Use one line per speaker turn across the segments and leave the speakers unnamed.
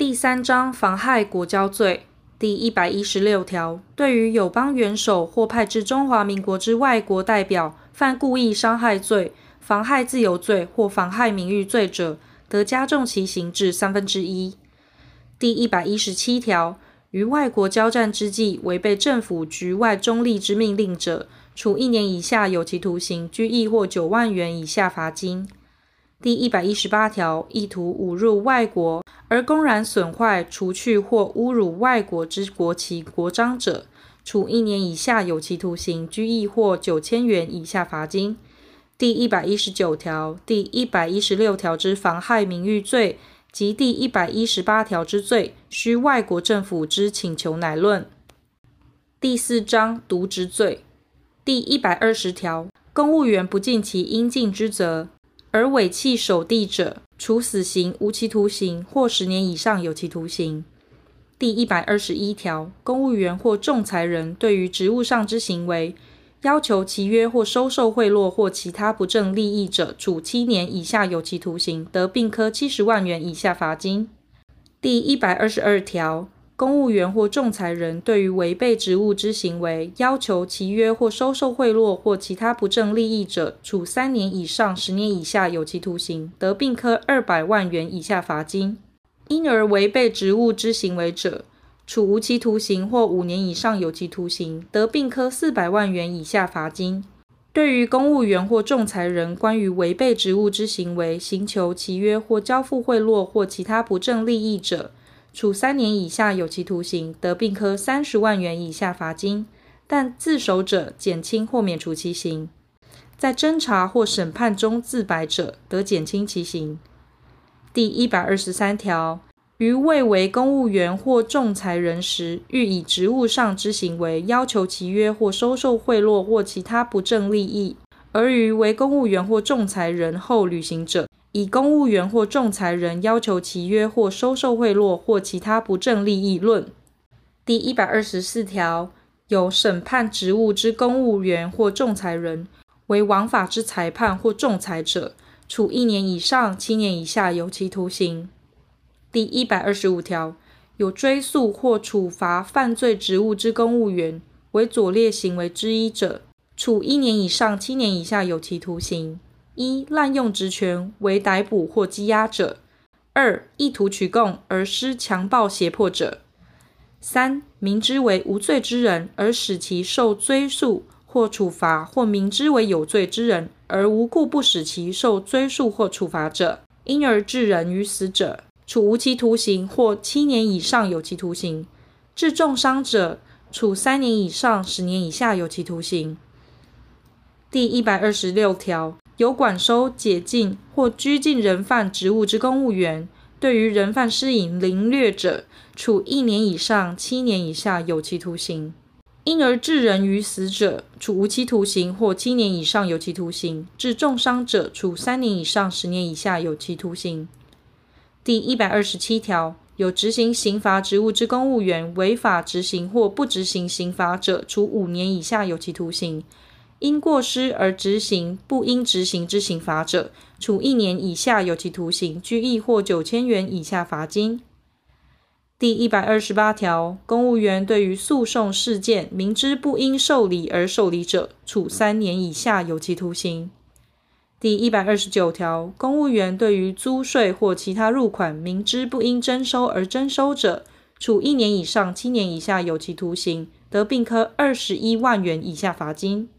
第三章妨害国交罪第一百一十六条，对于友邦元首或派至中华民国之外国代表犯故意伤害罪、妨害自由罪或妨害名誉罪者，得加重其刑至三分之一。第一百一十七条，于外国交战之际违背政府局外中立之命令者，处一年以下有期徒刑、拘役或九万元以下罚金。第一百一十八条，意图侮辱外国而公然损坏、除去或侮辱外国之国旗、国章者，处一年以下有期徒刑、拘役或九千元以下罚金。第一百一十九条、第一百一十六条之妨害名誉罪及第一百一十八条之罪，需外国政府之请求乃论。第四章渎职罪第一百二十条，公务员不尽其应尽之责。而违弃守地者，处死刑、无期徒刑或十年以上有期徒刑。第一百二十一条，公务员或仲裁人对于职务上之行为，要求契约或收受贿赂或其他不正利益者，处七年以下有期徒刑，得并科七十万元以下罚金。第一百二十二条。公务员或仲裁人对于违背职务之行为，要求其约或收受贿赂或其他不正利益者，处三年以上十年以下有期徒刑，得并科二百万元以下罚金；因而违背职务之行为者，处无期徒刑或五年以上有期徒刑，得并科四百万元以下罚金。对于公务员或仲裁人关于违背职务之行为，刑求其约或交付贿赂或其他不正利益者，处三年以下有期徒刑，得并科三十万元以下罚金，但自首者减轻或免除其刑；在侦查或审判中自白者，得减轻其刑。第一百二十三条，于未为公务员或仲裁人时，欲以职务上之行为要求契约或收受贿赂或其他不正利益，而于为公务员或仲裁人后履行者，以公务员或仲裁人要求契约或收受贿赂或其他不正利益论。第一百二十四条，有审判职务之公务员或仲裁人为枉法之裁判或仲裁者，处一年以上七年以下有期徒刑。第一百二十五条，有追诉或处罚犯罪职务之公务员为左列行为之一者，处一年以上七年以下有期徒刑。一、滥用职权为逮捕或羁押者；二、意图取供而施强暴胁迫者；三、明知为无罪之人而使其受追诉或处罚，或明知为有罪之人而无故不使其受追诉或处罚者，因而致人于死者，处无期徒刑或七年以上有期徒刑；致重伤者，处三年以上十年以下有期徒刑。第一百二十六条。有管收、解禁或拘禁人犯职务之公务员，对于人犯施以凌虐者，处一年以上七年以下有期徒刑；因而致人于死者，处无期徒刑或七年以上有期徒刑；致重伤者，处三年以上十年以下有期徒刑。第一百二十七条，有执行刑罚职务之公务员违法执行或不执行刑罚者，处五年以下有期徒刑。因过失而执行不应执行之刑罚者，处一年以下有期徒刑、拘役或九千元以下罚金。第一百二十八条，公务员对于诉讼事件明知不应受理而受理者，处三年以下有期徒刑。第一百二十九条，公务员对于租税或其他入款明知不应征收而征收者，处一年以上七年以下有期徒刑，得并科二十一万元以下罚金。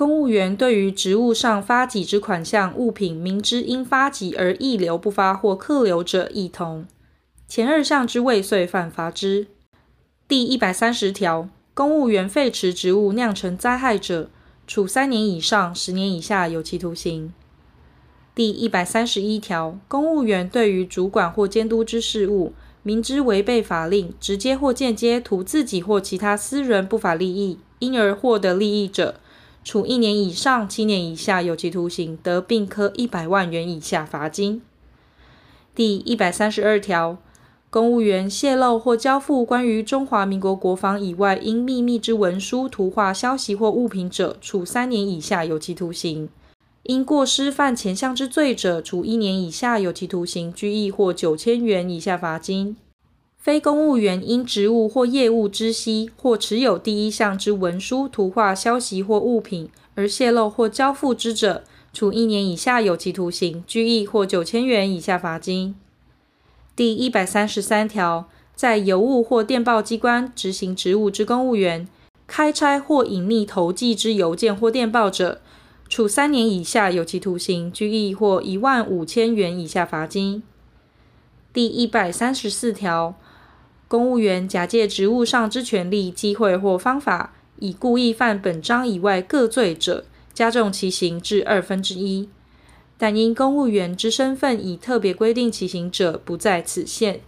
公务员对于职务上发给之款项物品，明知应发给而溢留不发或客留者，亦同。前二项之未遂犯罚之。第一百三十条，公务员废弛职务酿成灾害者，处三年以上十年以下有期徒刑。第一百三十一条，公务员对于主管或监督之事务，明知违背法令，直接或间接图自己或其他私人不法利益，因而获得利益者，处一年以上七年以下有期徒刑，得并科一百万元以下罚金。第一百三十二条，公务员泄露或交付关于中华民国国防以外应秘密之文书、图画、消息或物品者，处三年以下有期徒刑；因过失犯前项之罪者，处一年以下有期徒刑、拘役或九千元以下罚金。非公务员因职务或业务知悉或持有第一项之文书、图画、消息或物品而泄露或交付之者，处一年以下有期徒刑、拘役或九千元以下罚金。第一百三十三条，在邮务或电报机关执行职务之公务员，开拆或隐匿投寄之邮件或电报者，处三年以下有期徒刑、拘役或一万五千元以下罚金。第一百三十四条。公务员假借职务上之权利、机会或方法，以故意犯本章以外各罪者，加重其刑至二分之一。但因公务员之身份已特别规定其刑者，不在此限。